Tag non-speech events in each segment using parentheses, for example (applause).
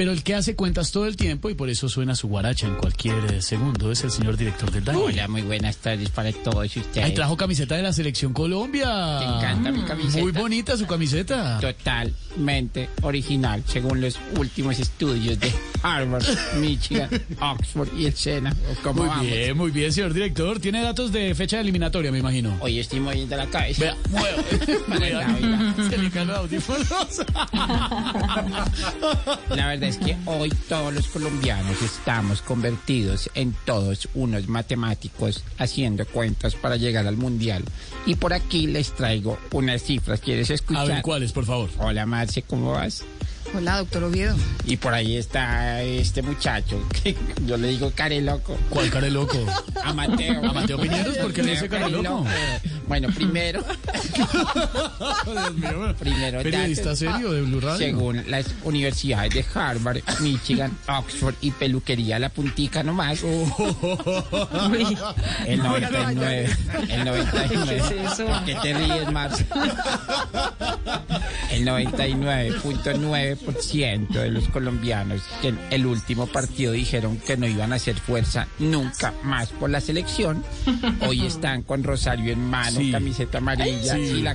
Pero el que hace cuentas todo el tiempo y por eso suena su guaracha en cualquier eh, segundo es el señor director del DANI. Hola, muy buenas tardes para todos ustedes. Ahí trajo camiseta de la Selección Colombia. Te encanta mi camiseta. Muy bonita su camiseta. Totalmente original, según los últimos estudios de Harvard, Michigan, Oxford y el Sena. ¿Cómo Muy vamos? bien, muy bien, señor director. Tiene datos de fecha de eliminatoria, me imagino. Hoy estoy moviendo la cabeza. Vea, mueva. (laughs) Vea, vea. Se le caen los audífonos. La verdad es que hoy todos los colombianos estamos convertidos en todos unos matemáticos haciendo cuentas para llegar al mundial. Y por aquí les traigo unas cifras. ¿Quieres A escuchar? ver, ¿cuáles, por favor? Hola, Marce, ¿cómo vas? Hola, doctor Oviedo. Y por ahí está este muchacho, que yo le digo care loco. ¿Cuál care loco? (laughs) A Mateo. ¿A Mateo Piñeros? ¿Por qué le dice care loco? (laughs) Bueno, primero, Dios (laughs) mío. primero Periodista serio de Blue Radio. Según las universidades de Harvard, Michigan, Oxford y peluquería La Puntica nomás, el 99, el 99, ¿por qué te ríes, Marcia? El 99.9% de los colombianos que en el último partido dijeron que no iban a hacer fuerza nunca más por la selección, hoy están con Rosario en mano, Sí. camiseta amarilla Sí. y la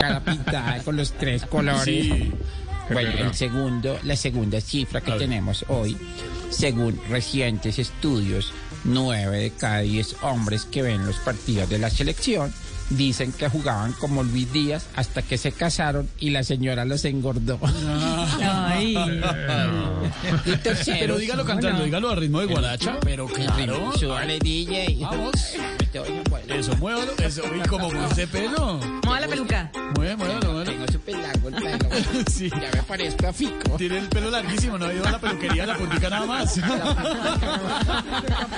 Cara pintada con los tres colores. Sí. Bueno, el segundo, la segunda cifra que tenemos hoy, según recientes estudios, nueve de cada diez hombres que ven los partidos de la selección dicen que jugaban como Luis Díaz hasta que se casaron y la señora los engordó. Ay. (laughs) Y tercero, Pero dígalo cantando, dígalo a ritmo de guaracha. Pero claro. Súbale, DJ. Vamos. Bueno, Eso, muévalo. Eso, y como ese pelo. Mueva la peluca. Mueve, muévalo, muévalo. Tengo súper largo el pelo. (laughs) Sí. Ya me parezco a Fico. Tiene el pelo larguísimo, no ha ido a la peluquería, la puntica (laughs) nada más.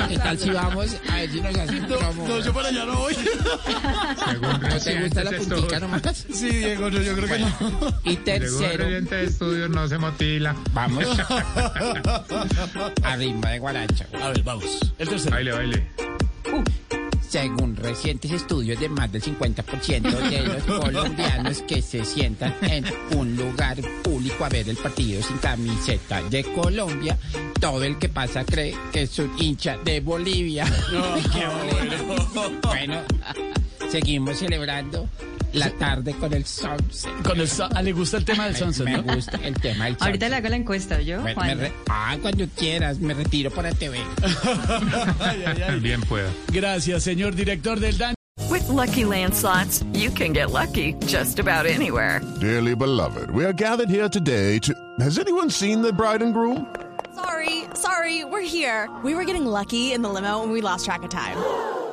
¿Qué tal si vamos a ver si nos hacen No, no, yo para allá no voy. ¿No te gusta la puntica nomás? (laughs) Sí, Diego, no, yo creo que no. Y Según tercero, oyente de estudios no se motila. vamos (laughs) a ritmo de guaracha. A ver, vamos. El tercero. Baile, baile. Según recientes estudios de más del 50% de los (laughs) colombianos que se sientan en un lugar público a ver el partido sin camiseta de Colombia, todo el que pasa cree que es un hincha de Bolivia. qué bueno. Bueno, seguimos celebrando la tarde con el sunset. Con el, sa- ah, le gusta el tema del sunset, Me ¿no? gusta el tema del Ahorita le sunset. hago la encuesta, ¿yo? Me- me Juan? re- ah, cuando quieras, me retiro para TV. (laughs) Ay, ay, ay. Bien pueda. Gracias, señor director del DAN. With Lucky Land slots, you can get lucky just about anywhere. Dearly beloved, we are gathered here today to. Has anyone seen the bride and groom? Sorry, sorry, we're here. We were getting lucky in the limo and we lost track of time.